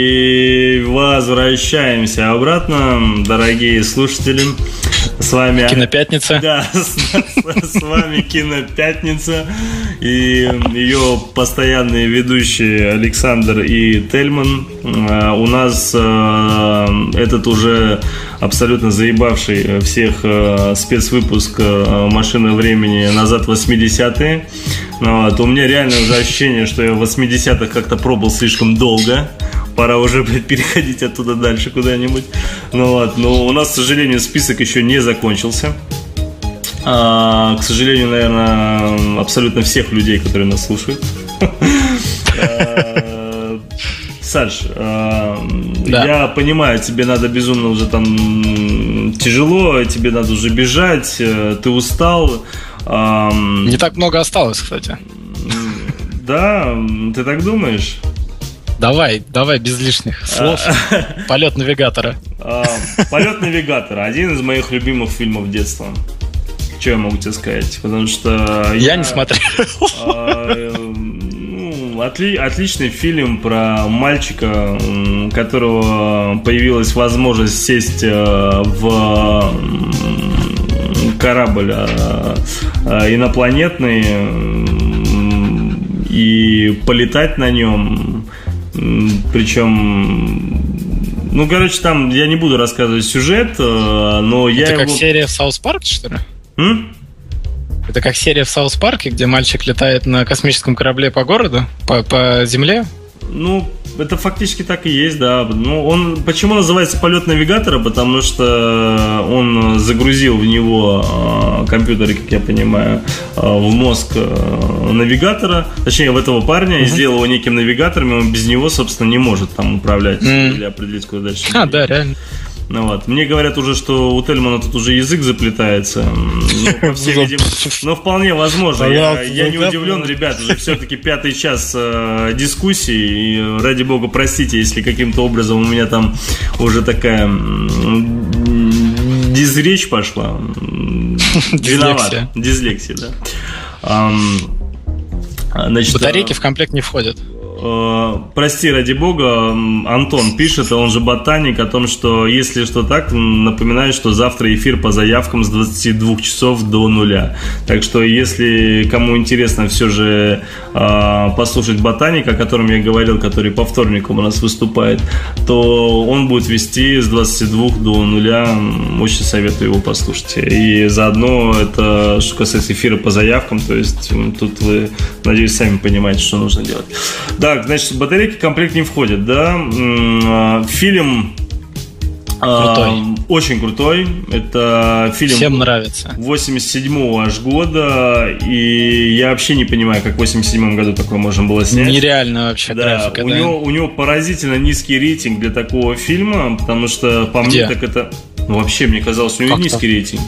И возвращаемся обратно, дорогие слушатели. С вами Кинопятница. Да, с, с- с вами Кинопятница и ее постоянные ведущие Александр и Тельман. А, У нас э, этот уже абсолютно заебавший всех э, спецвыпуск «Машина времени» назад в 80-е. Ну вот, У меня реально уже ощущение, что я в 80-х как-то пробыл слишком долго. Пора уже, блядь, переходить оттуда дальше куда-нибудь. Ну вот, но у нас, к сожалению, список еще не закончился. А, к сожалению, наверное, абсолютно всех людей, которые нас слушают. А, Саш, а, Да. я понимаю, тебе надо безумно уже там тяжело, тебе надо уже бежать, э, ты устал. Не так много осталось, кстати. Да, ты так думаешь? Давай, давай без лишних слов. Полет навигатора. А, Полет навигатора. Один из моих любимых фильмов детства. Что я могу тебе сказать? Потому что Я не смотрел. а, ну, отли- отличный фильм про мальчика, м, которого появилась возможность сесть э, в корабль инопланетный и полетать на нем. Причем ну, короче, там я не буду рассказывать сюжет, э, но я Это как его... серия в Саус Парке, что ли? М? Это как серия в Саус Парке, где мальчик летает на космическом корабле по городу, по, по земле. Ну, это фактически так и есть, да. Ну, он почему называется полет навигатора? Потому что он загрузил в него э, компьютер, как я понимаю, э, в мозг э, навигатора, точнее, в этого парня, и сделал его неким навигатором, и он без него, собственно, не может там управлять Мгм. или определить, куда дальше. А, да, реально. Ну, вот. Мне говорят уже, что у Тельмана тут уже язык заплетается. Ну, видимости. Но вполне возможно. Я, я не удивлен, ребят, уже все-таки пятый час э, дискуссии. И, ради бога, простите, если каким-то образом у меня там уже такая дизречь пошла. Виноват. Дислексия. Да. Значит, Батарейки э, в комплект не входят. Э, Прости, ради бога, Антон пишет, он же ботаник, о том, что если что так, напоминаю, что завтра эфир по заявкам с 22 часов до нуля. Так что, если кому интересно все же э, послушать ботаника, о котором я говорил, который по вторникам у нас выступает, то он будет вести с 22 до нуля. Очень советую его послушать. И заодно это, что касается эфира по заявкам, то есть тут вы, надеюсь, сами понимаете, что нужно делать. Так, значит, батарейки в комплект не входят, да? А, Фильм а, Крутой. очень крутой. Это фильм Всем нравится. 87-го аж года, и я вообще не понимаю, как в 87 году такое можно было снять. Нереально вообще Да, графика, у, да. него, у него поразительно низкий рейтинг для такого фильма, потому что по Где? мне так это... Ну, вообще, мне казалось, у него Как низкий рейтинг.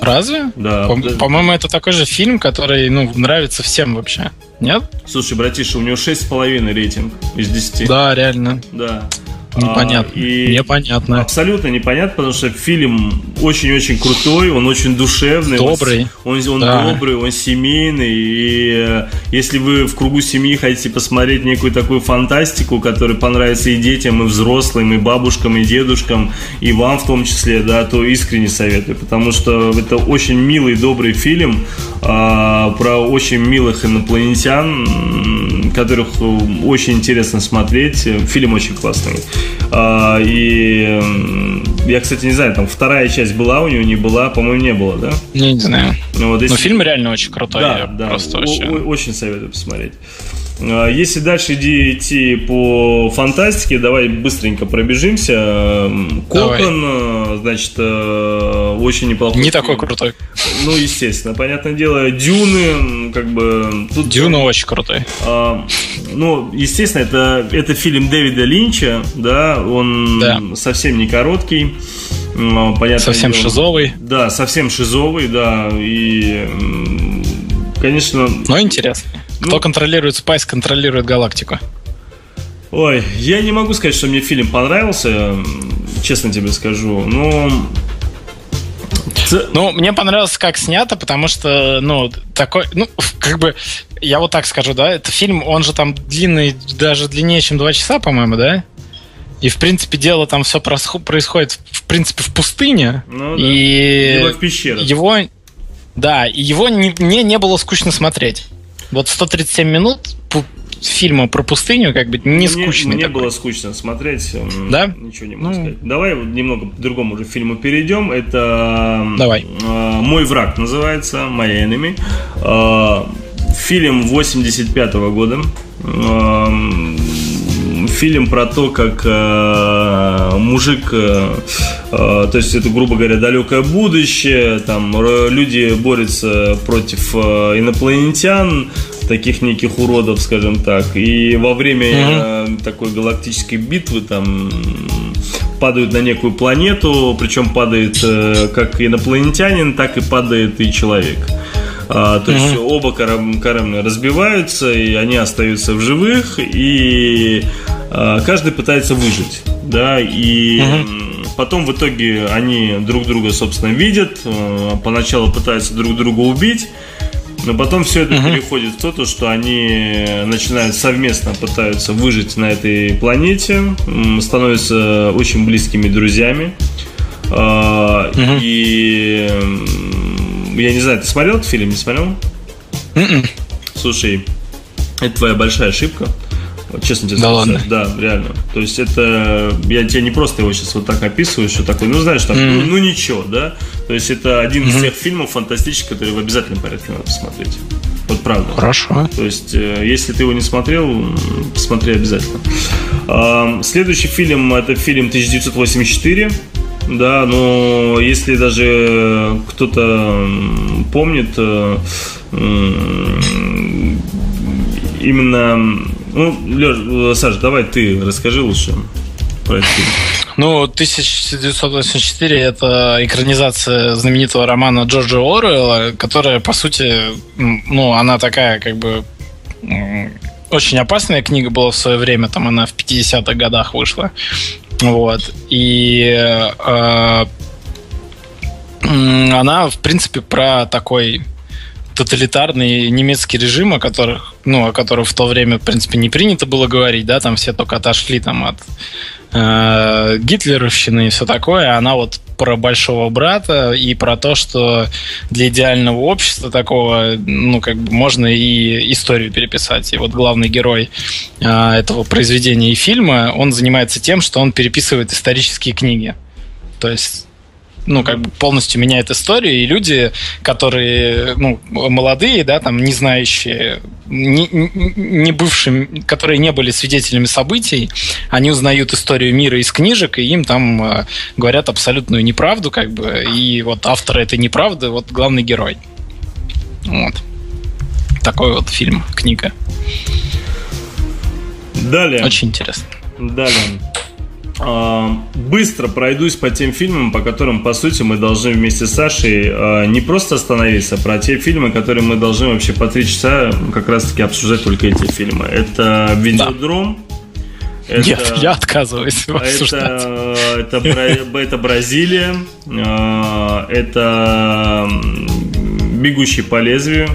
Разве? Да. По- Да. По-моему, это такой же фильм, который, ну, нравится всем вообще. Нет? Слушай, братиша, у него 6,5 рейтинг из 10. Да, реально. Да. Непонятно. А, и Непонятно. Абсолютно непонятно, потому что фильм очень-очень крутой, он очень душевный. Добрый. Он, он, он Да. добрый, он семейный. И э, если вы в кругу семьи хотите посмотреть некую такую фантастику, которая понравится и детям, и взрослым, и бабушкам, и дедушкам, и вам в том числе, да, то искренне советую. Потому что это очень милый, добрый фильм а, про очень милых инопланетян, которых э, очень интересно смотреть. Фильм очень классный. А, и я, кстати, не знаю, там вторая часть была у него, не была, по-моему, не было, да? Не, не знаю. Ну, вот Но если- фильм реально очень крутой. да, я да, Просто вообще... очень советую посмотреть. А, Если дальше иди- идти по фантастике, давай быстренько пробежимся. Давай. Кокон, э, значит, э, очень неплохой. Не фильм. такой крутой. Ну, естественно, понятное дело, Дюны, как бы... Тут, Дюна очень крутой. а, ну, естественно, это, это фильм Дэвида Линча, да, он Да. совсем не короткий. м, Понятное Совсем дело. шизовый, Да, совсем шизовый, да, и, конечно, но интересный. Кто Ну- контролирует spice, контролирует галактику. ой, я не могу сказать, что мне фильм понравился, честно тебе скажу, но... Ну, мне понравилось, как снято, потому что, ну, такой, ну, как бы, я вот так скажу, да, это фильм, он же там длинный, даже длиннее, чем два часа, по-моему, да? И, в принципе, дело там все происходит, в принципе, в пустыне. Ну да. и Либо в пещерах. его, да, и его не- мне не было скучно смотреть. Вот 137 минут фильма про пустыню, как бы, не мне, скучный Мне такой. было скучно смотреть. Да? Ничего не могу Ну. сказать. Давай немного к другому уже фильму перейдем. Это Давай. э, «Мой враг» называется, «My Enemy». Э, Фильм 85 года. Эм, Фильм про то, как мужик, то есть это, грубо говоря, далекое будущее, там люди борются против э, инопланетян, таких неких уродов, скажем так, и во время э, такой галактической битвы там падают на некую планету, причем падает э, как инопланетянин, так и падает и человек. А, то есть оба кораб- корабля разбиваются, и они остаются в живых, и а, каждый пытается выжить. Да, и м, потом в итоге они друг друга, собственно, видят, э, поначалу пытаются друг друга убить, но потом все это переходит в то, то, что они начинают совместно пытаются выжить на этой планете, становятся очень близкими друзьями. А, И я не знаю, ты смотрел этот фильм, не смотрел? Мгм. Слушай, это твоя большая ошибка. Вот честно тебе Да скажу. ладно? Да, реально. То есть это... Я тебе не просто его сейчас вот так описываю, что такой, ну знаешь, там, ну, ну ничего, да? То есть это один из тех фильмов фантастических, которые в обязательном порядке надо посмотреть. Вот правда. Хорошо. То есть, э, если ты его не смотрел, посмотри обязательно. А, Следующий фильм это фильм 1984. Да, но если даже кто-то помнит, э, именно, ну, Лёш, Саш, давай ты расскажи лучше про этот фильм. Ну, 1984 это экранизация знаменитого романа Джорджа Оруэлла, которая, по сути, ну, она такая, как бы, очень опасная книга была в свое время, там она в 50-х годах вышла. Вот. И э, м, она, в принципе, про такой тоталитарный немецкий режим, о которых, ну, о котором в то время, в принципе, не принято было говорить, да, там все только отошли там от э, гитлеровщины и все такое, она вот про большого брата и про то, что для идеального общества такого, ну, как бы можно и историю переписать. И вот главный герой э, этого произведения и фильма, он занимается тем, что он переписывает исторические книги. То есть ну, как бы полностью меняет историю, и люди, которые, ну, молодые, да, там, не знающие, не, не- бывшие, которые не были свидетелями событий, они узнают историю мира из книжек, и им там э, говорят абсолютную неправду, как бы, и вот автор этой неправды, вот главный герой. Вот. Такой вот фильм, книга. Далее. Очень интересно. Далее. А, Быстро пройдусь по тем фильмам, по которым, по сути, мы должны вместе с Сашей а, не просто остановиться, а про те фильмы, которые мы должны вообще по три часа как раз-таки обсуждать только эти фильмы. Это «Видеодром», Это, Нет, я отказываюсь его обсуждать. Это, это, это Бразилия, это «Бегущий по лезвию»,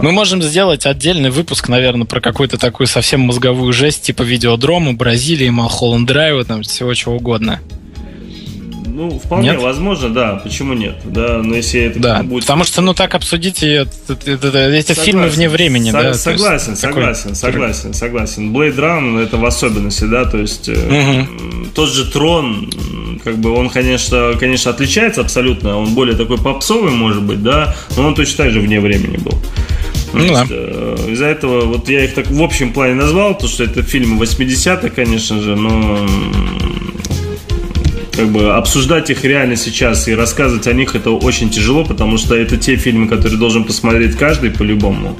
мы можем сделать отдельный выпуск, наверное, про какую-то такую совсем мозговую жесть, типа видеодрома, Бразилии, Малхолланд Драйва, там всего чего угодно. Ну, вполне нет? возможно, да. Почему нет? Да, но если это да, будет... потому что, ну, так обсудить это, это, это, эти согласен. фильмы вне времени, Со- да? Согласен, есть, согласен, такой... согласен, согласен. Blade Runner это в особенности, да, то есть угу. тот же Трон, как бы он, конечно, конечно, отличается абсолютно, он более такой попсовый, может быть, да, но он точно так же вне времени был. Ну, да. Э, из-за этого вот я их так в общем плане назвал, то что это фильмы 80-х, конечно же, но как бы обсуждать их реально сейчас и рассказывать о них это очень тяжело, потому что это те фильмы, которые должен посмотреть каждый по-любому.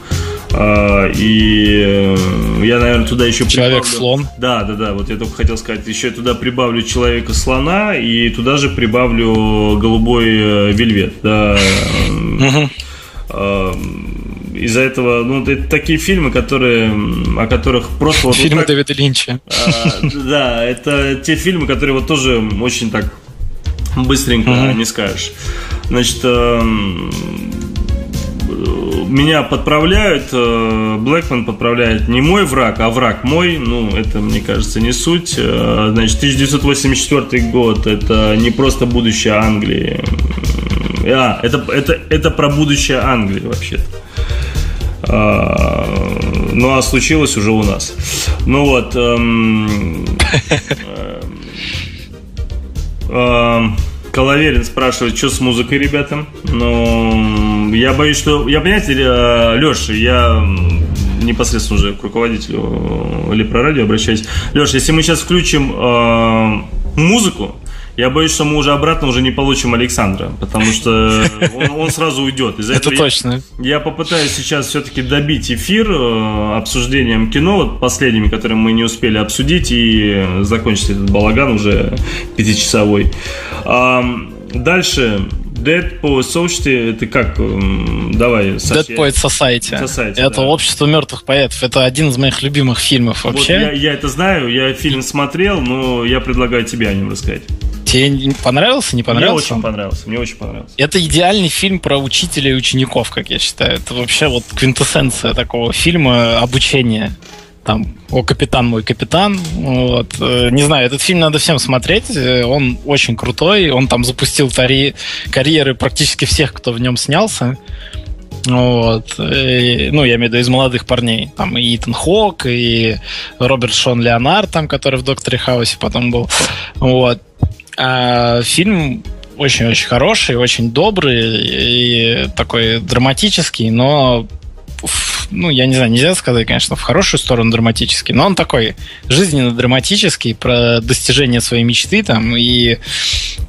А, и э, я, наверное, туда еще Человек-слон. Да, да, да. Вот я только хотел сказать, еще туда прибавлю Человека-слона и туда же прибавлю Голубой э, Вельвет. Да. Из-за этого, ну, это такие фильмы, которые, о которых просто... Вот фильмы вот так, Дэвида Линча. А, да, это те фильмы, которые вот тоже очень так быстренько mm-hmm. не скажешь. Значит, э, меня подправляют, э, Блэкман подправляет не мой враг, а враг мой. Ну, это, мне кажется, не суть. Э, значит, 1984 год, это не просто будущее Англии. А, это, это, это про будущее Англии вообще-то. А, ну а случилось уже у нас. Ну вот. Эм, эм, эм, Коловерин спрашивает, что с музыкой, ребята. Ну, я боюсь, что... Я, понимаете, э, Леша, я непосредственно уже к руководителю Лепрорадио обращаюсь. Леша, если мы сейчас включим э, музыку, я боюсь, что мы уже обратно уже не получим Александра, потому что он, он сразу уйдет. Из-за Это точно. Я, я попытаюсь сейчас все-таки добить эфир э, обсуждением кино, вот последними, которые мы не успели обсудить, и закончить этот балаган уже пятичасовой. А, дальше Dead Poet Society, это как? Давай, Саша. Dead Poet Society. Society это да. общество мертвых поэтов. Это один из моих любимых фильмов вообще. Вот я, я это знаю, я фильм смотрел, но я предлагаю тебе о нем рассказать. Тебе понравился, не понравился? Мне очень понравился, мне очень понравился. Это идеальный фильм про учителя и учеников, как я считаю. Это вообще вот квинтэссенция такого фильма обучения. Там, о, капитан мой капитан. Вот. Э, не знаю, этот фильм надо всем смотреть. Э, он очень крутой. Он там запустил тари... карьеры практически всех, кто в нем снялся. Вот. И, ну, я имею в виду из молодых парней. Там и Итан Хок, и Роберт Шон Леонард, там, который в Докторе Хаусе потом был. Вот. А, фильм очень-очень хороший, очень добрый и такой драматический, но ну, я не знаю, нельзя сказать, конечно, в хорошую сторону драматический, но он такой жизненно драматический про достижение своей мечты там и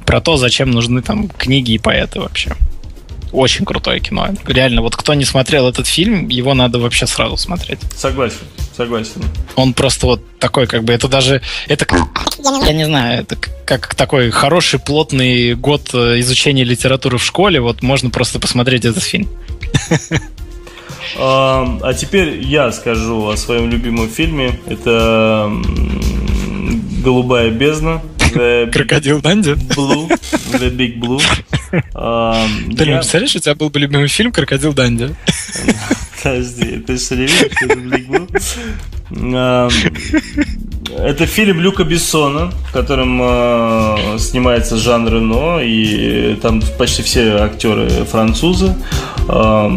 про то, зачем нужны там книги и поэты вообще. Очень крутое кино. Реально, вот кто не смотрел этот фильм, его надо вообще сразу смотреть. Согласен, согласен. Он просто вот такой, как бы, это даже, это, я не знаю, это как такой хороший, плотный год э, изучения литературы в школе, вот можно просто посмотреть этот фильм. А, а теперь я скажу о своем любимом фильме. Это «Голубая бездна». Крокодил Данди? Blue. The Big Blue. Um, Ты я... представляешь, у тебя был бы любимый фильм «Крокодил Данди»? Подожди, ты что не видишь, это Big Blue? Это фильм Люка Бессона, в котором э, снимается Жан Рено, и там почти все актеры французы. Э,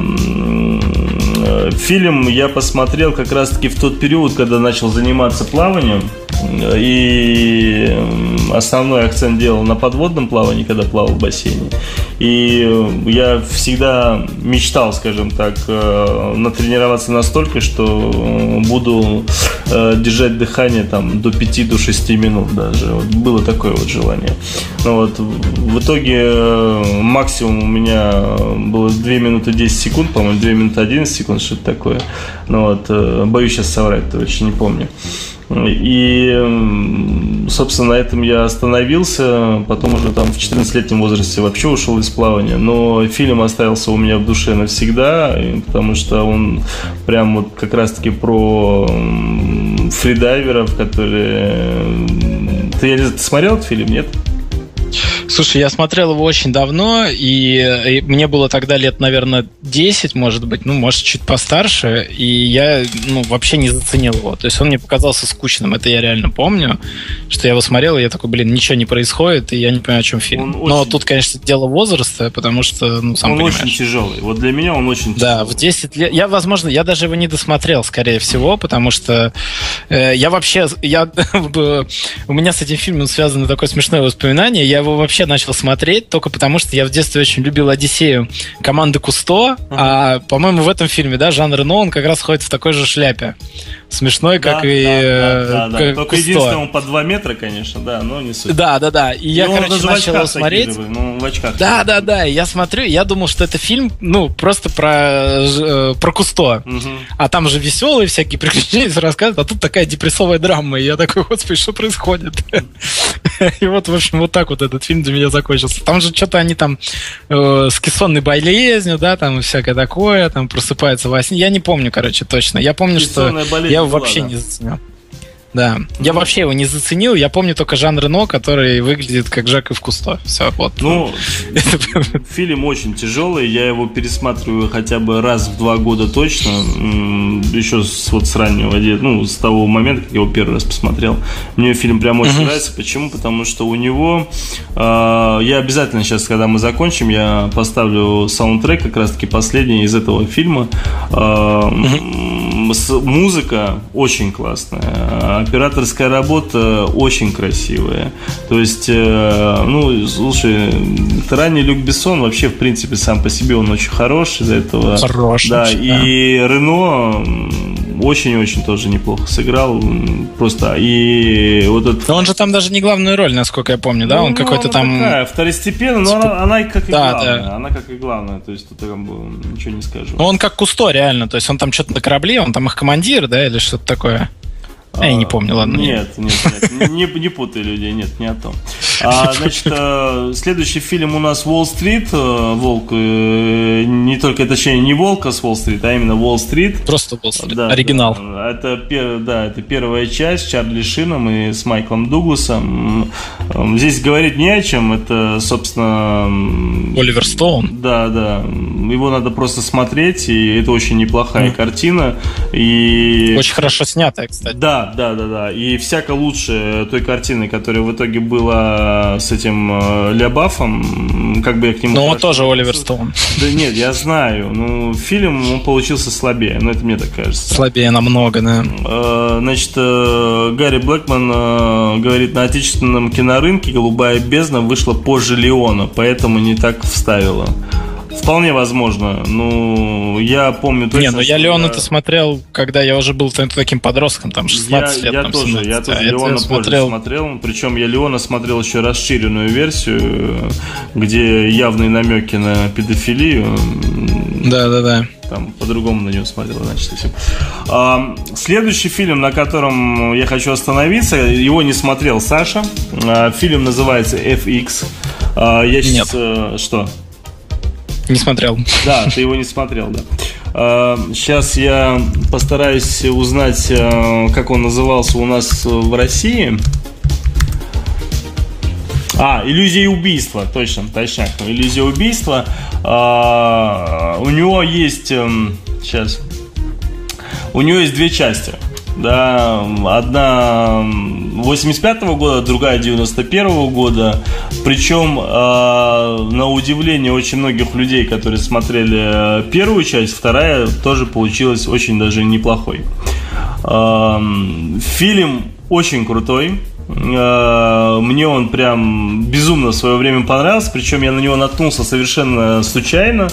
фильм я посмотрел как раз-таки в тот период, когда начал заниматься плаванием. И основной акцент делал на подводном плавании, когда плавал в бассейне. И я всегда мечтал, скажем так, э, натренироваться настолько, что буду э, держать дыхание там до 5-6 минут даже. Вот было такое вот желание. Но вот в итоге э, максимум у меня было 2 минуты 10 секунд, по-моему, 2 минуты 11 секунд, что-то такое. Но вот боюсь сейчас соврать, то очень не помню. И, собственно, на этом я остановился. Потом уже там в 14-летнем возрасте вообще ушел из плавания. Но фильм остался у меня в душе навсегда, потому что он прям вот как раз-таки про фридайверов, которые... Ты, ты смотрел этот фильм, нет? Слушай, я смотрел его очень давно, и, и мне было тогда лет, наверное, 10, может быть, ну, может, чуть постарше, и я, ну, вообще не заценил его. То есть он мне показался скучным, это я реально помню, что я его смотрел, и я такой, блин, ничего не происходит, и я не понимаю, о чем фильм. Он Но очень... тут, конечно, дело возраста, потому что, ну, сам Он понимаешь. очень тяжелый. Вот для меня он очень тяжелый. Да, в 10 лет... Я, возможно, я даже его не досмотрел, скорее всего, потому что э, я вообще... Я, у меня с этим фильмом связано такое смешное воспоминание. Я его вообще начал смотреть только потому, что я в детстве очень любил «Одиссею» команды Кусто, uh-huh. а, по-моему, в этом фильме, да, Жан Рено, он как раз ходит в такой же шляпе. Смешной, как да, и да, э, да, да, как Только Кусто. единственное, он по 2 метра, конечно, да, но не суть. Да, да, да. И, я, короче, начал его смотреть. Же, ну, в очках. Да, да, да. Я смотрю, я думал, что это фильм, ну, просто про, э, про Кусто. Угу. А там же веселые всякие приключения рассказывают, а тут такая депрессовая драма. И я такой, господи, что происходит? И вот, в общем, вот так вот этот фильм для меня закончился. Там же что-то они там э, с кессонной болезнью, да, там всякое такое, там просыпаются во сне. Я не помню, короче, точно. Я помню, что я его вообще не заценил. Да. Я вообще его не заценил. Я помню только Жан Рено, который выглядит как Жак и Кусто. Все, вот. Ну, фильм очень тяжелый. Я его пересматриваю хотя бы раз в два года точно. Еще с, вот с раннего, ну, с того момента, как я его первый раз посмотрел. Мне фильм прям очень uh-huh. нравится. Почему? Потому что у него... Э, я обязательно сейчас, когда мы закончим, я поставлю саундтрек как раз-таки последний из этого фильма. Э, uh-huh. Музыка очень классная операторская работа очень красивая. То есть, э, ну, слушай, ранний Люк Бессон вообще, в принципе, сам по себе он очень хорош из-за этого. Хорош. Да, и Рено очень-очень тоже неплохо сыграл. Просто, и вот этот... Но он же там даже не главную роль, насколько я помню, да? Ну, он какой-то там... Такая, второстепенная, но типа... она, она как и да, главная. Да. Она как и главная, то есть тут бы ничего не скажу. Ну, он как Кусто, реально, то есть он там что-то на корабле, он там их командир, да, или что-то такое? А, я не помню, ладно. Нет, нет, нет, не, не путай людей, нет, не о том. А, значит, э, следующий фильм у нас Уолл-стрит, э, Волк, э, не только, точнее, не Волк, а с Уолл-стрит, а именно Уолл-стрит. Просто Уолл-стрит, да, оригинал. Да, это, да, это первая часть с Чарли Шином и с Майклом Дугласом. Здесь говорить не о чем, это, собственно... Оливер Стоун. Да, да, его надо просто смотреть, и это очень неплохая mm. картина. И... Очень хорошо снятая, кстати. Да, да, да, да, И всяко лучше той картины, которая в итоге была с этим э, Лябафом, как бы я к нему... Ну, он тоже Оливер Стоун. Да нет, я знаю. Ну, фильм он получился слабее, но ну, это мне так кажется. Слабее намного, да. Э, значит, э, Гарри Блэкман говорит, на отечественном кинорынке «Голубая бездна» вышла позже Леона, поэтому не так вставила. Вполне возможно. Ну, я помню точно. Не, ну я Леона это смотрел, когда я уже был таким подростком, там 16 я, лет. Я там, тоже, 17. я тоже а Леона смотрел. смотрел. Причем я Леона смотрел еще расширенную версию, где явные намеки на педофилию. Да, да, да. Там по-другому на него смотрел, значит, совсем. А, следующий фильм, на котором я хочу остановиться, его не смотрел Саша. А, фильм называется FX. А, я сейчас... Нет. Э, что? Не смотрел. Да, ты его не смотрел, да. Сейчас я постараюсь узнать, э, как он назывался у нас в России. А, иллюзия убийства, точно, точно. Иллюзия убийства. А, у него есть... Сейчас. Эм, у него есть две части. Да, одна 85 -го года, другая 91 -го года. Причем, э, на удивление очень многих людей, которые смотрели э, первую часть, вторая тоже получилась очень даже неплохой. Э, фильм очень крутой. Э, мне он прям безумно в свое время понравился, причем я на него наткнулся совершенно случайно.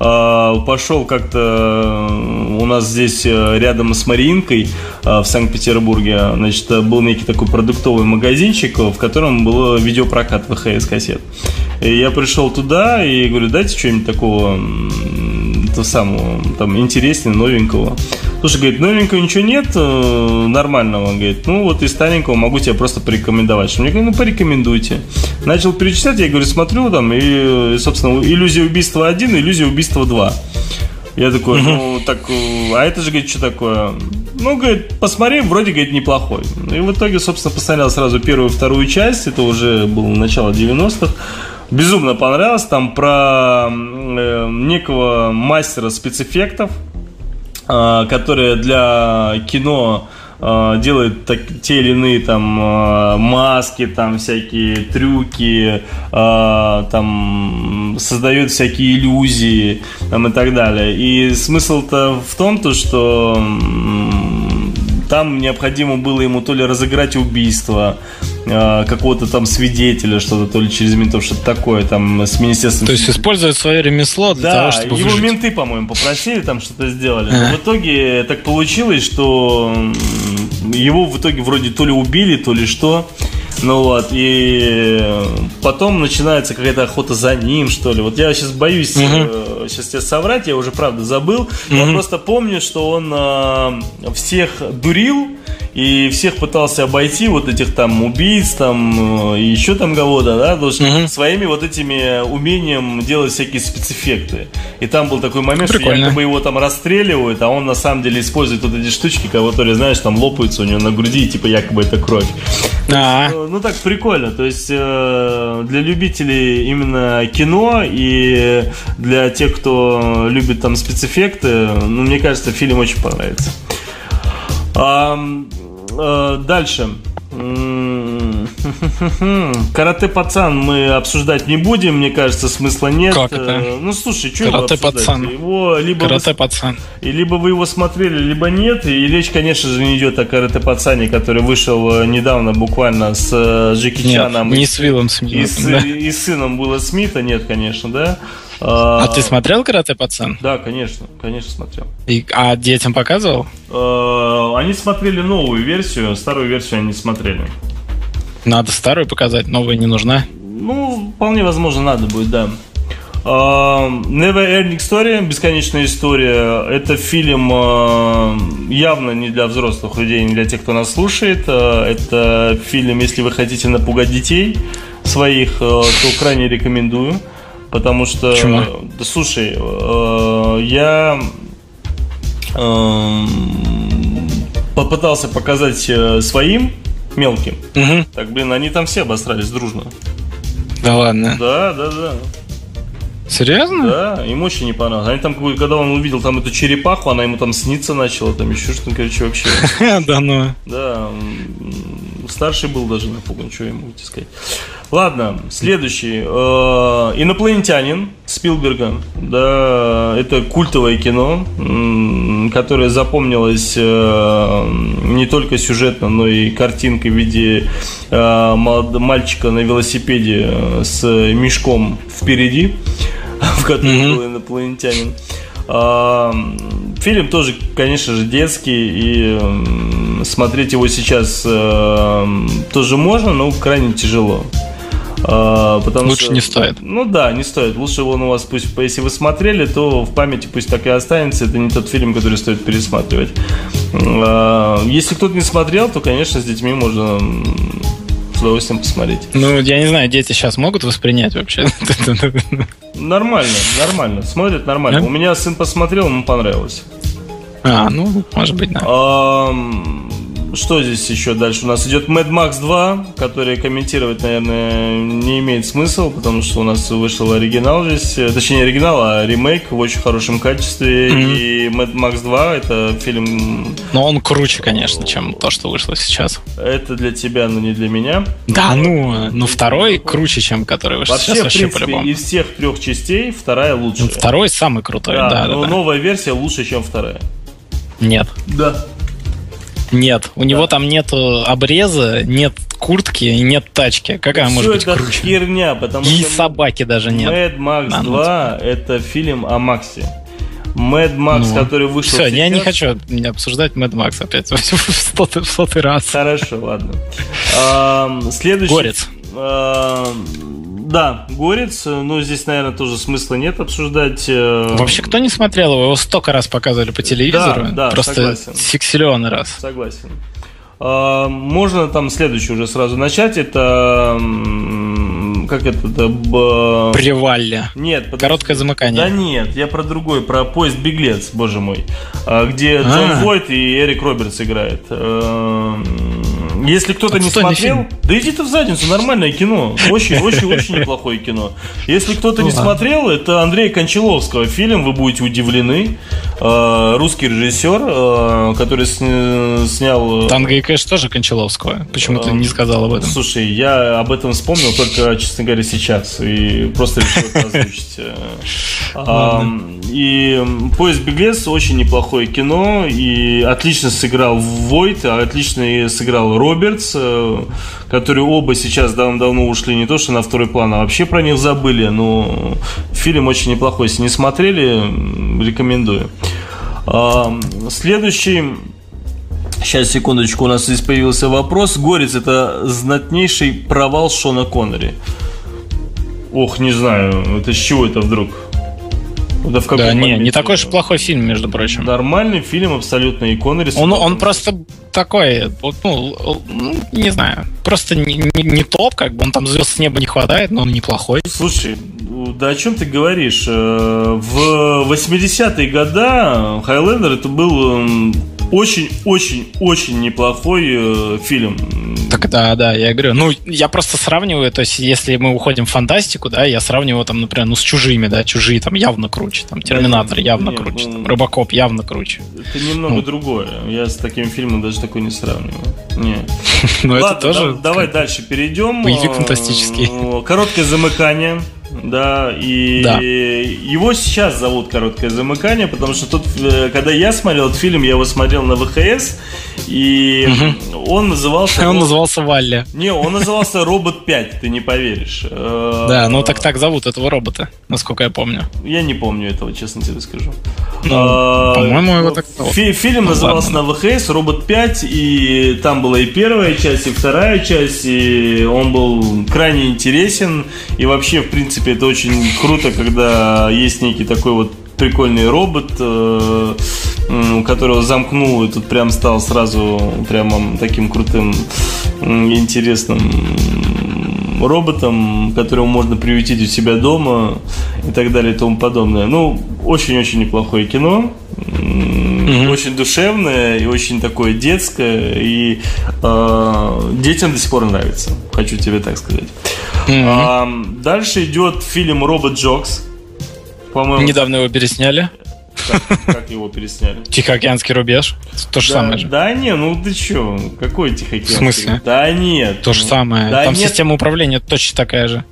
Э, пошел как-то э, у нас здесь рядом с Мариинкой в Санкт-Петербурге, значит, был некий такой продуктовый магазинчик, в котором был видеопрокат ВХС-кассет. И я пришел туда и говорю, дайте что-нибудь такого то самого, там, интереснее, новенького. Слушай, говорит, новенького ничего нет э, нормального. Он говорит, ну вот из старенького могу тебе просто порекомендовать. Что мне говорю, ну порекомендуйте. Начал перечислять, я говорю, смотрю там, и, собственно, иллюзия убийства 1, иллюзия убийства 2. Я такой, ну, так, э, а это же, говорит, что такое? Ну, говорит, посмотри, вроде, говорит, неплохой. И в итоге, собственно, посмотрел сразу первую и вторую часть. Это уже было начало 90-х. Безумно понравилось. Там про э, некого мастера спецэффектов, э, который для кино э, делает так, те или иные там э, маски, там всякие трюки, там создает всякие иллюзии там, и так далее. И смысл-то в том, то, что там необходимо было ему то ли разыграть убийство э, какого-то там свидетеля, что-то, то ли через ментов, что-то такое, там, с министерством... То есть использовать свое ремесло для Да, того, чтобы его выжить. менты, по-моему, попросили, там что-то сделали. Но в итоге так получилось, что его в итоге вроде то ли убили, то ли что. Ну вот, и потом начинается какая-то охота за ним, что ли. Вот я сейчас боюсь сейчас тебе соврать, я уже правда забыл. Я Мгм. просто помню, что он э, всех дурил и всех пытался обойти, вот этих там убийц, там, э, и еще там кого-то, да, потому что Мгм. своими вот этими умением делать всякие спецэффекты. И там был такой момент, что Прикольно. якобы его там расстреливают, а он на самом деле использует вот эти штучки, которые, знаешь, там лопаются у него на груди, и типа якобы это кровь. А, Ну, так прикольно. То есть э, для любителей именно кино и для тех, кто любит там спецэффекты, ну, мне кажется, фильм очень понравится. Ам, э, дальше. Карате пацан мы обсуждать не будем, мне кажется, смысла нет. Как это? Э, Ну слушай, что Карате пацан. Его либо вы карате пацан. и либо вы его смотрели, либо нет. И речь, конечно же, не идет о карате пацане, который вышел э, недавно буквально с э, Джеки Нет, Чаном не и, с Виллом и, Смитом, с, да. и с сыном Уилла Смита. Нет, конечно, да. А ты смотрел карате пацан? Да, конечно, конечно смотрел. И- а детям показывал? Они смотрели новую версию, старую версию они не смотрели. Надо старую показать, новая не нужна. Ну, вполне возможно, надо будет, да. А, Never Ending Story, бесконечная история. Это фильм э, явно не для взрослых людей, не для тех, кто нас слушает. Э, Это фильм, если вы хотите напугать детей своих, то крайне рекомендую. Потому что, Почему? да слушай, я попытался показать э, своим мелким. Мгм. Так, блин, они там все обосрались дружно. Да ладно. Да, да, да. Серьезно? Да, им очень не понравилось. Они там, когда он увидел там эту черепаху, она ему там сниться начала, там еще что-то, короче, вообще. Да ну. Да, старший был даже напуган, что ему сказать. Ладно, следующий. Э, Инопланетянин Спилберга. Да, это культовое кино, которое запомнилось э, не только сюжетно, но и картинкой в виде э, мальчика на велосипеде э, с мешком впереди, в котором Мгм. был инопланетянин. А, Фильм тоже, конечно же, детский, и смотреть его сейчас тоже можно, но крайне тяжело. А, Потому Лучше что- не стоит. Ну да, не стоит. Лучше он у вас пусть, если вы смотрели, то в памяти пусть так и останется. Это не тот фильм, который стоит пересматривать. А, Если кто-то не смотрел, то, конечно, с детьми можно с удовольствием посмотреть. Ну, я не знаю, дети сейчас могут воспринять вообще. Нормально, нормально. Смотрят нормально. Да? У меня сын посмотрел, ему понравилось. А, ну, может быть, да. Что здесь еще дальше? У нас идет Mad Max 2, который комментировать, наверное, не имеет смысла, потому что у нас вышел оригинал здесь, э, точнее не оригинал, а ремейк в очень хорошем качестве. Мгм. И Mad Max 2 это фильм, Но он круче, конечно, чем то, что вышло сейчас. это для тебя, но не для меня. Да, ну, ну второй круче, чем который вышел Вообще, сейчас, вообще принципе, по-любому. из всех трех частей вторая лучшая. Ну, Второй самый крутой, Да, да, да, но да. новая версия лучше, чем вторая. Нет, Да. Нет. У него там нету обреза, нет куртки и нет тачки. Какая Все может быть это круче? херня, потому И что... собаки даже нет. Mad Max Да, ну, 2 это фильм о Максе. Mad Max, Ну. который вышел Все, я не сейчас- хочу обсуждать Mad Max опять в сотый, в сотый раз. Хорошо, ладно. Следующий... Горец. Да, Горец, но здесь, наверное, тоже смысла нет обсуждать. э, Вообще, кто не смотрел его, его столько раз показывали по телевизору. да, просто согласен. сексиллион раз. Согласен. А, Можно там следующий уже сразу начать. Это как это, да, б... Привалли. Нет, подожди. Короткое замыкание. Да нет, я про другой, про поезд беглец, боже мой, А, где Джон А. Войт и Эрик Робертс играет. Если кто-то не Отстойный смотрел, фильм. да иди ты в задницу, нормальное кино, очень, очень, очень неплохое кино. Если кто-то не Ну смотрел, это Андрей Кончаловского фильм, вы будете удивлены. Э, Русский режиссер, э, который сня- снял. Танго и Кэш тоже Кончаловского. Почему ты Эм, не сказал об этом? Слушай, я об этом вспомнил только, честно говоря, сейчас. И просто решил это озвучить. Э, И «Поезд беглец» очень неплохое кино. И отлично сыграл Войт, а отлично сыграл Робертс, э, которые оба сейчас давно ушли не то что на второй план, а вообще про них забыли. Но фильм очень неплохой. Если не смотрели, рекомендую. Ам, Следующий Сейчас, секундочку, у нас здесь появился вопрос. Горец это знатнейший провал Шона Коннери. Ох, не знаю, это с чего это вдруг? Да, в Да, не, не такой уж плохой фильм, между прочим. Нормальный фильм абсолютно, и Коннери... Он, он просто такой, ну, ну, не знаю, просто не, не- не топ, как бы он там звезд с неба не хватает, но он неплохой. Слушай, да о чем ты говоришь? Э, В 80-е годы Хайлендер это был очень-очень-очень неплохой э, фильм. Так да, да, я говорю, ну, я просто сравниваю, то есть, если мы уходим в фантастику, да, я сравниваю там, например, ну, с чужими, да, чужие там явно круче, там, Терминатор явно Нет, круче, ну- там, Робокоп явно круче. Это немного Ну. другое. Я с таким фильмом даже такой не сравниваю. Не. Но это Ладно, тоже... да- давай дальше перейдем. Боевик Э, фантастический. Короткое замыкание. Да, и Да. его сейчас зовут короткое замыкание, потому что тут, э, когда я смотрел этот фильм, я его смотрел на ВХС, и он назывался. Он назывался Валли. Не, он назывался Робот 5, ты не поверишь. Э, Да, ну так так зовут этого робота, насколько я помню. Я не помню этого, честно тебе скажу. Ну, А, по-моему, его так фи- зовут. Фильм Ну, назывался на ВХС Робот 5, и там была и первая часть, и вторая часть, и он был крайне интересен. И вообще, в принципе, это очень круто, когда есть некий такой вот прикольный робот, э, которого замкнул, и тут прям стал сразу прямо таким крутым, интересным роботом, которого можно приютить у себя дома и так далее и тому подобное. Ну, очень-очень неплохое кино. М, Очень душевное и очень такое детское. И э, детям до сих пор нравится. Хочу тебе так сказать. Мгм. А, дальше идет фильм Робот Джокс. По-моему, Недавно его пересняли. как, как его пересняли? Тихоокеанский рубеж. То же да, самое же. Да не, ну ты чё, какой Тихоокеанский? В смысле? Да нет. То же самое. Да Там нет. система управления точно такая же.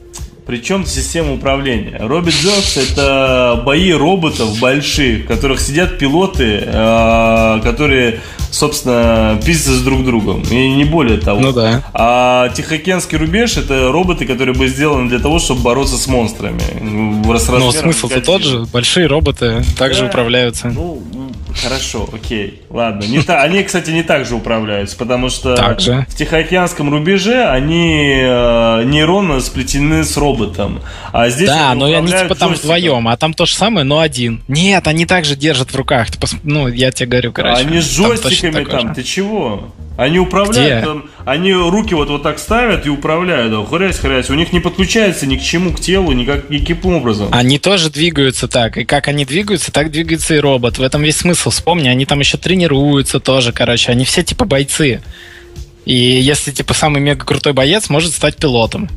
Причем система управления. Робот Джокс это бои роботов больших, в которых сидят пилоты, э, которые, собственно, пиздятся друг другом. И не более того. Ну да. А Тихоокеанский рубеж это роботы, которые были сделаны для того, чтобы бороться с монстрами. Но размерах смысл-то тот же. Большие роботы также Да. управляются. Ну, хорошо, окей, ладно. Не та- они, кстати, не так же управляются, потому что Так же. в Тихоокеанском рубеже они э, нейронно сплетены с роботом. А здесь Да, но они типа там джойстиком. вдвоем, а там то же самое, но один. Нет, они также держат в руках. Ты пос- Ну, я тебе говорю, короче. Они с там такое там, же. ты чего? Они управляют, там, они руки вот, вот так ставят и управляют, да, хрясь, хрясь. У них не подключается ни к чему, к телу, никак, никаким образом. Они тоже двигаются так. И как они двигаются, так двигается и робот. В этом весь смысл. Вспомни, они там еще тренируются тоже, короче. Они все типа бойцы. И если типа самый мега крутой боец, может стать пилотом.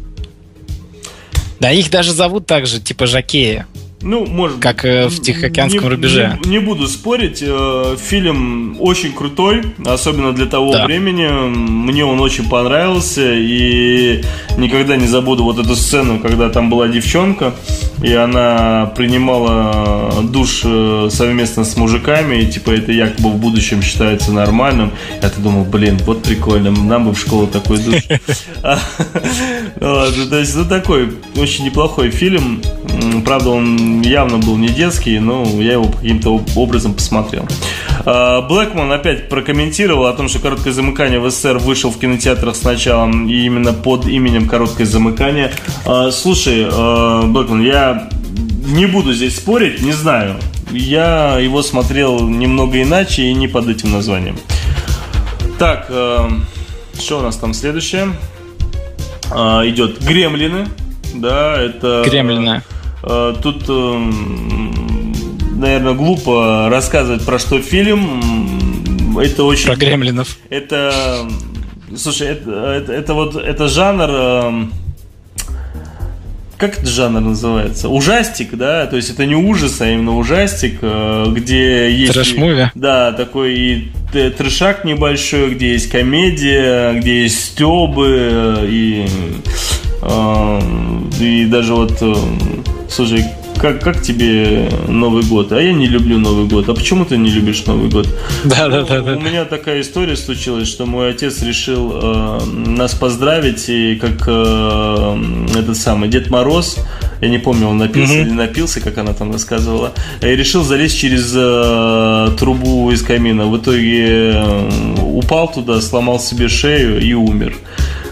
Да, их даже зовут так же, типа Жакея. Ну, может Как, э, в Тихоокеанском Не- рубеже. Не, не буду спорить, э, фильм очень крутой, особенно для того Да. времени. Мне он очень понравился, и никогда не забуду вот эту сцену, когда там была девчонка, и она принимала душ э, совместно с мужиками, и типа это якобы в будущем считается нормальным. Я-то думал, блин, вот прикольно, нам бы в школу такой душ. То есть, ну такой очень неплохой фильм. Правда, он явно был не детский, но я его каким-то об- образом посмотрел. А, Блэкман опять прокомментировал о том, что «Короткое замыкание» в СССР вышел в кинотеатрах сначала и именно под именем «Короткое замыкание». А, Слушай, а, Блэкман, я не буду здесь спорить, не знаю. Я его смотрел немного иначе и не под этим названием. Так, что у нас там следующее? Идет Гремлины. да, это... Гремлины. Э, тут, э, наверное, глупо рассказывать про что фильм. Это очень... Про гремлинов. Это... Слушай, это, это, это вот это жанр э, как этот жанр называется? Ужастик, да? То есть это не ужас, а именно ужастик, где есть... Trash movie? Да, такой и трешак небольшой, где есть комедия, где есть стебы, и, и даже вот... Э, слушай, как, как тебе Новый год? А я не люблю Новый год. А почему ты не любишь Новый год? Да, да, да, да. У меня такая история случилась, что мой отец решил э, нас поздравить, и как э, этот самый Дед Мороз, я не помню, он напился mm-hmm. или напился, как она там рассказывала, и решил залезть через э, трубу из камина. В итоге э, упал туда, сломал себе шею и умер.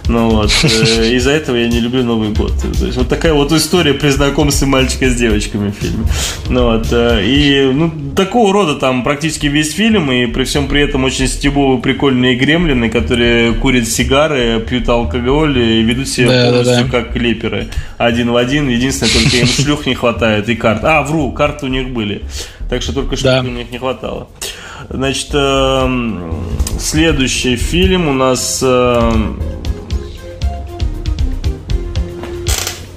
Ну вот, э, из-за этого я не люблю Новый год. То есть вот такая вот история при знакомстве мальчика с девочками в фильме. Ну вот, э, и ну, такого рода там практически весь фильм, и при всем при этом очень стебовые прикольные гремлины, которые курят сигары, пьют алкоголь и ведут себя да, полностью да, да. как клеперы. Один в один, единственное, только им шлюх не хватает и карт. А, вру, карты у них были. Так что только шлюх да. у них не хватало. Значит, э, следующий фильм у нас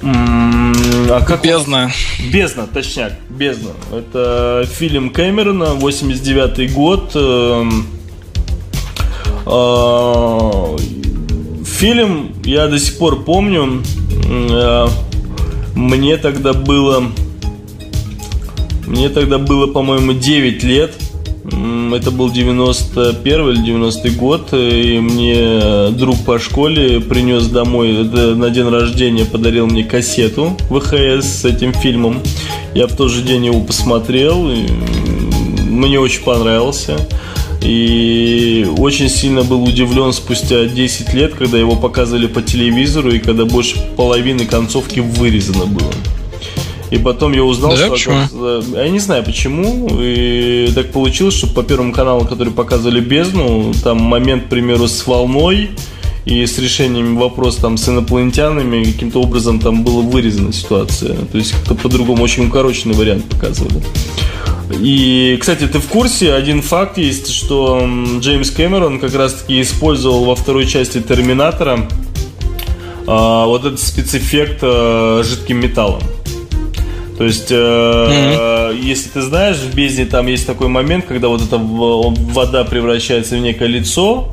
А как Бездна. Бездна, точняк, Бездна. Это фильм Кэмерона, 89 год. Эм, а, фильм я до сих пор помню. Э, мне тогда было... Мне тогда было, по-моему, 9 лет. Это был 91 или 90 год, и мне друг по школе принес домой на день рождения, подарил мне кассету ВХС с этим фильмом. Я в тот же день его посмотрел, мне очень понравился. И очень сильно был удивлен спустя 10 лет, когда его показывали по телевизору, и когда больше половины концовки вырезано было. И потом я узнал, да, что... Почему? Я не знаю почему. И так получилось, что по первому каналу, который показывали бездну, там момент, к примеру, с волной и с решением вопроса там с инопланетянами каким-то образом там была вырезана ситуация. То есть как-то по-другому очень укороченный вариант показывали. И, кстати, ты в курсе, один факт есть, что Джеймс Кэмерон как раз-таки использовал во второй части Терминатора а, вот этот спецэффект а, жидким металлом. То есть, э, mm-hmm. если ты знаешь, в бездне там есть такой момент, когда вот эта вода превращается в некое лицо,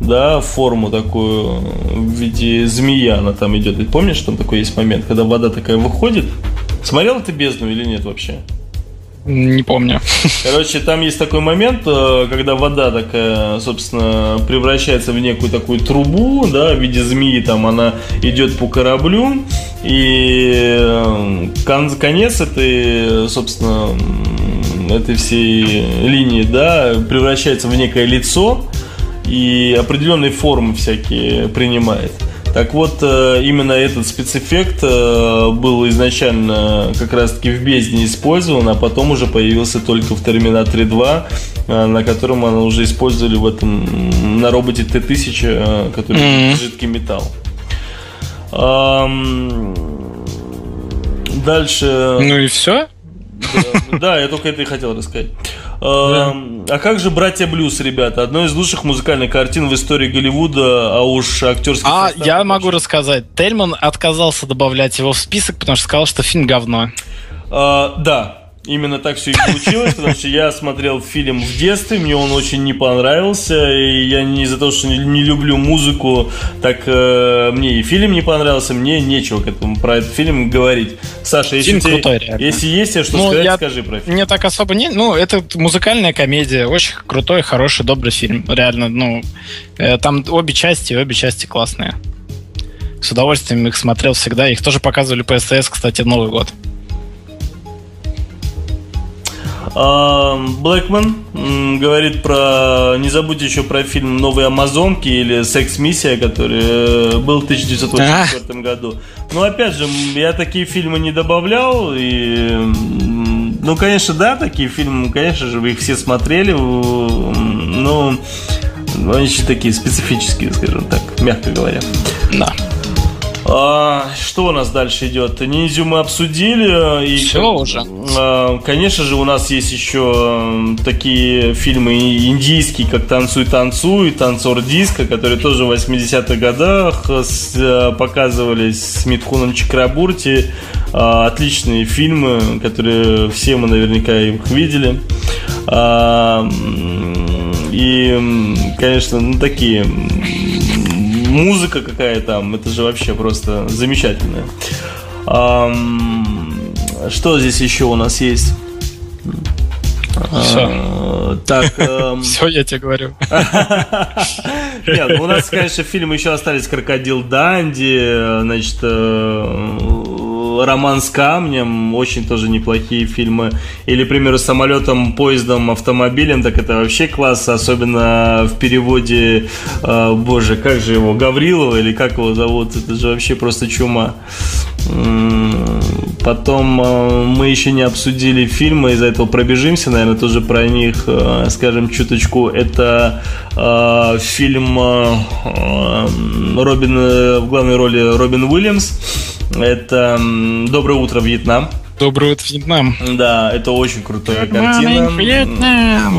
да, форму такую в виде змея она там идет. Ты помнишь, там такой есть момент, когда вода такая выходит? Смотрел ты бездну или нет вообще? Не помню. Короче, там есть такой момент, э, когда вода такая, собственно, превращается в некую такую трубу, да, в виде змеи, там она идет по кораблю, и э, конец этой, собственно, этой всей линии, да, превращается в некое лицо и определенные формы всякие принимает. Так вот, э, именно этот спецэффект э, был изначально как раз-таки в бездне использован, а потом уже появился только в Терминаторе 2, э, на котором она уже использовали в этом на роботе Т-1000, который mm-hmm. жидкий металл. Дальше. Ну и все? Да, да, я только это и хотел рассказать. Да. А как же «Братья Блюз», ребята? Одно из лучших музыкальных картин в истории Голливуда, а уж актерский А, я могу рассказать. Тельман отказался добавлять его в список, потому что сказал, что фильм говно. А, да, Именно так все и получилось, потому что я смотрел фильм в детстве, мне он очень не понравился, и я не из-за того, что не люблю музыку, так э, мне и фильм не понравился, мне нечего к этому про этот фильм говорить. Саша, если, фильм крутой, реально. если есть тебе что ну, сказать, я, скажи про фильм. Мне так особо не... Ну, это музыкальная комедия, очень крутой, хороший, добрый фильм, реально, ну, э, там обе части, обе части классные. С удовольствием их смотрел всегда, их тоже показывали по СТС, кстати, Новый год. Блэкман говорит про... Не забудьте еще про фильм «Новые Амазонки» или «Секс-миссия», который э, был в 1984 а? году. Но опять же, я такие фильмы не добавлял. И... Ну, конечно, да, такие фильмы, конечно же, вы их все смотрели. Но они еще такие специфические, скажем так, мягко говоря. Да. А, что у нас дальше идет? Ниндзю мы обсудили. И, Все уже. а, конечно же, у нас есть еще такие фильмы индийские, как «Танцуй, танцуй», «Танцор диска», которые тоже в 80-х годах с- э, показывались с Митхуном Чакрабурти. А, Отличные фильмы, которые все мы наверняка их видели. А, И, конечно, ну такие музыка какая там, это же вообще просто замечательно. Ам, Что здесь еще у нас есть? Все. А, Так, эм, Все, я тебе говорю. нет, ну, у нас, конечно, фильмы еще остались «Крокодил Данди», э, значит, э, «Роман с камнем», очень тоже неплохие фильмы. Или, к примеру, «Самолетом, поездом, автомобилем», так это вообще класс, особенно в переводе, э, боже, как же его, Гаврилова или как его зовут, это же вообще просто чума. Потом э, мы еще не обсудили фильмы, из-за этого пробежимся, наверное, тоже про них, э, скажем, чуточку. Это э, фильм э, э, Робин, в главной роли Робин Уильямс. Это «Доброе утро, Вьетнам». Добрый утро, Вьетнам. Да, это очень крутая картина.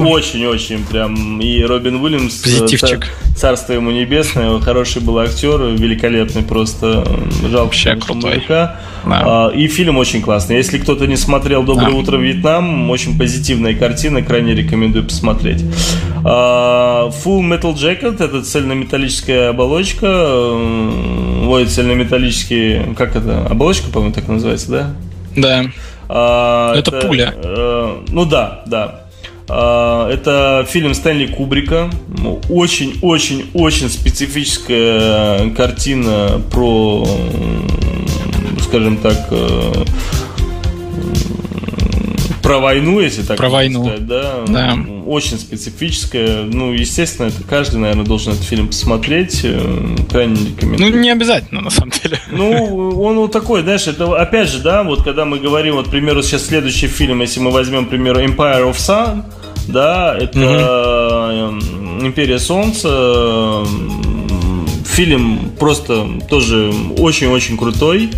Очень-очень прям. И Робин Уильямс, Позитивчик. ца- царство ему небесное, хороший был актер, великолепный просто. Жалко, Вообще крутой. Да. А, И фильм очень классный. Если кто-то не смотрел «Доброе Да. утро, Вьетнам», очень позитивная картина, крайне рекомендую посмотреть. А, Full Metal Jacket – это цельнометаллическая оболочка. Ой, цельнометаллический, как это? Оболочка, по-моему, так называется, да? Да. А, Это пуля. э, ну да, да. А, это фильм Стэнли Кубрика. Ну, Очень-очень-очень специфическая картина про, скажем так, э, про войну, если так Про войну. сказать, да. Да. Очень специфическая. Ну, естественно, это каждый, наверное, должен этот фильм посмотреть. Э, Крайне Ну, рекомендую. не обязательно, на самом деле. Ну, он вот такой, знаешь, это опять же, да, вот когда мы говорим, вот, к примеру, сейчас следующий фильм, если мы возьмем, к примеру, Empire of Sun, да, это э, Империя Солнца, м, фильм просто тоже очень-очень крутой.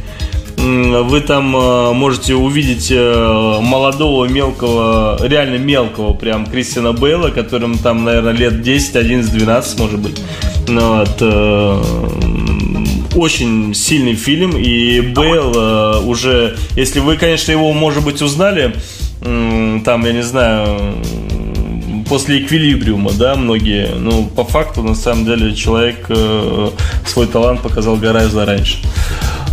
Вы там э, можете увидеть э, молодого, мелкого, реально мелкого прям Кристиана Бейла, которым там, наверное, лет 10, 11, 12, может быть. Ну, вот, э, очень сильный фильм, и Бейл э, уже, если вы, конечно, его, может быть, узнали, там, я не знаю, после эквилибриума, да, многие, ну, по факту, на самом деле, человек э, свой талант показал гораздо раньше.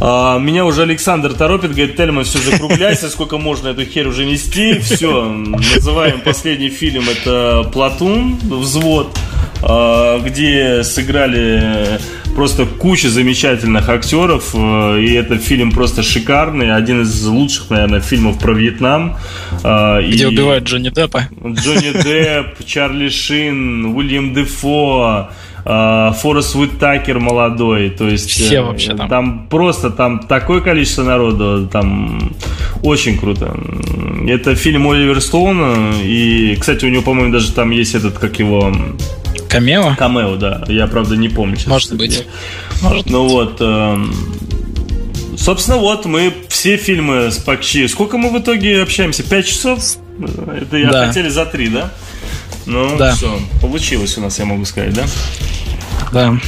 А, меня уже Александр торопит, говорит, Тельман, все закругляйся, сколько можно эту херь уже нести. Все, называем последний фильм, это «Платун», «Взвод», а, где сыграли просто куча замечательных актеров, э, и этот фильм просто шикарный, один из лучших, наверное, фильмов про Вьетнам. А, Где и- убивают Джонни Деппа. Джонни Депп, Чарли Шин, Уильям Дефо, э, Форест Уиттакер молодой, то есть Все э, вообще там. там просто там такое количество народу, там очень круто. Это фильм Оливера Стоуна, и, кстати, у него, по-моему, даже там есть этот, как его, Камео? камео, да, я, правда, не помню сейчас. Может быть. Может. Ну вот, эм, собственно, вот мы все фильмы с Пакчи. Сколько мы в итоге общаемся? Пять часов? Это я Да. хотели за три, да? Ну, Да. все, получилось у нас, я могу сказать, да? Да.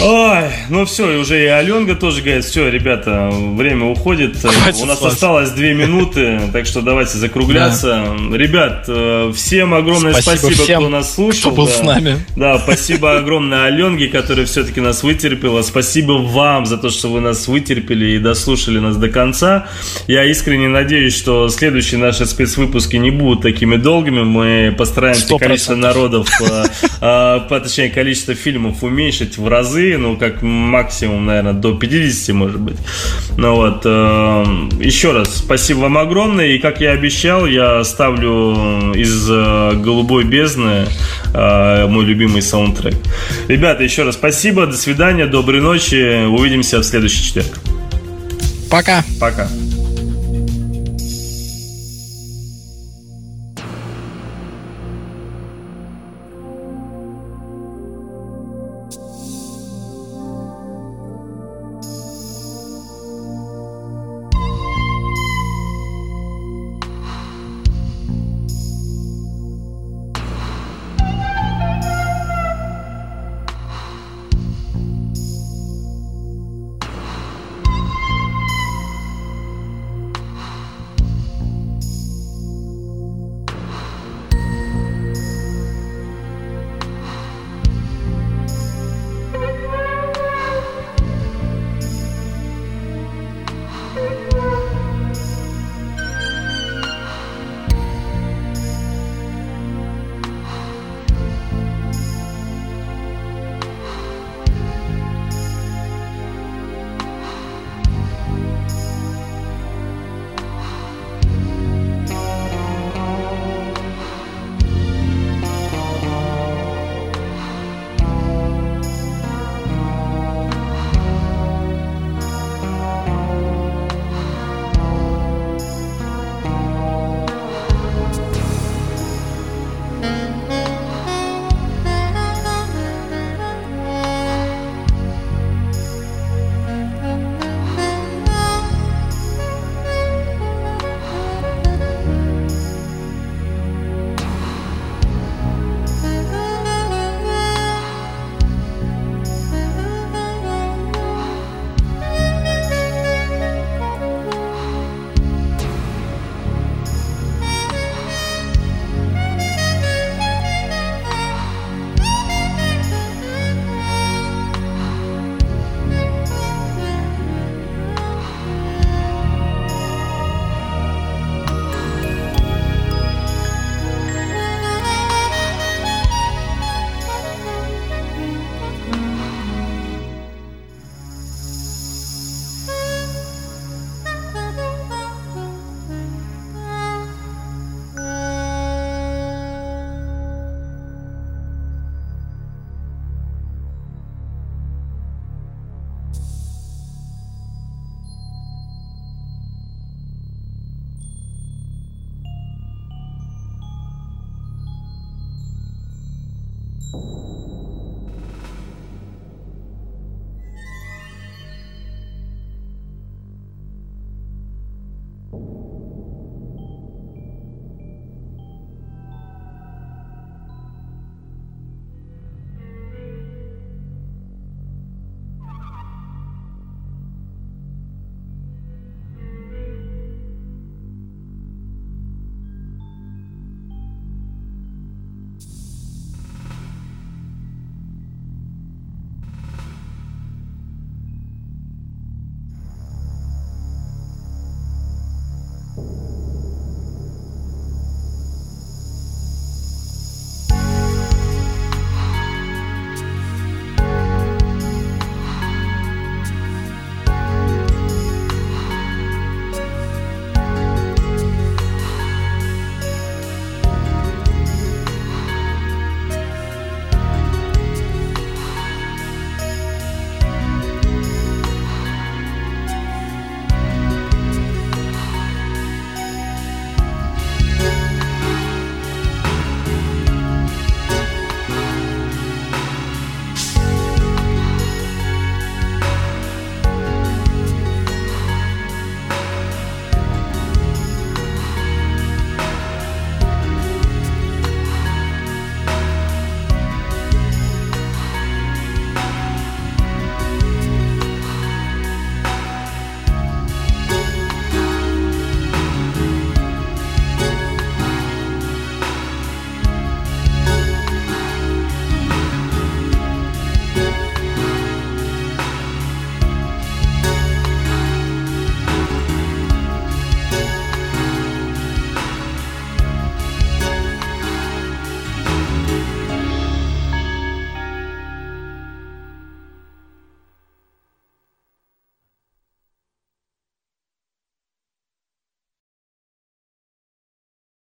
Ой, ну все, и уже и Аленга тоже говорит, все, ребята, время уходит, Хватит у нас вас. осталось две минуты, так что давайте закругляться. Ребят, э, всем огромное Спасибо спасибо, всем, кто нас слушал. кто был да. с нами. Да, спасибо огромное Аленге, которая все-таки нас вытерпела. Спасибо вам за то, что вы нас вытерпели и дослушали нас до конца. Я искренне надеюсь, что следующие наши спецвыпуски не будут такими долгими. Мы постараемся Сто количество народов, э, э, по- точнее, количество фильмов уменьшить в разы, ну, как максимум, наверное, до 50, может быть. Ну вот, э, еще раз, спасибо вам огромное. И как я обещал, я ставлю из э, «Голубой бездны» э, мой любимый саундтрек. Ребята, еще раз спасибо, до свидания, доброй ночи, увидимся в следующий четверг. Пока. Пока.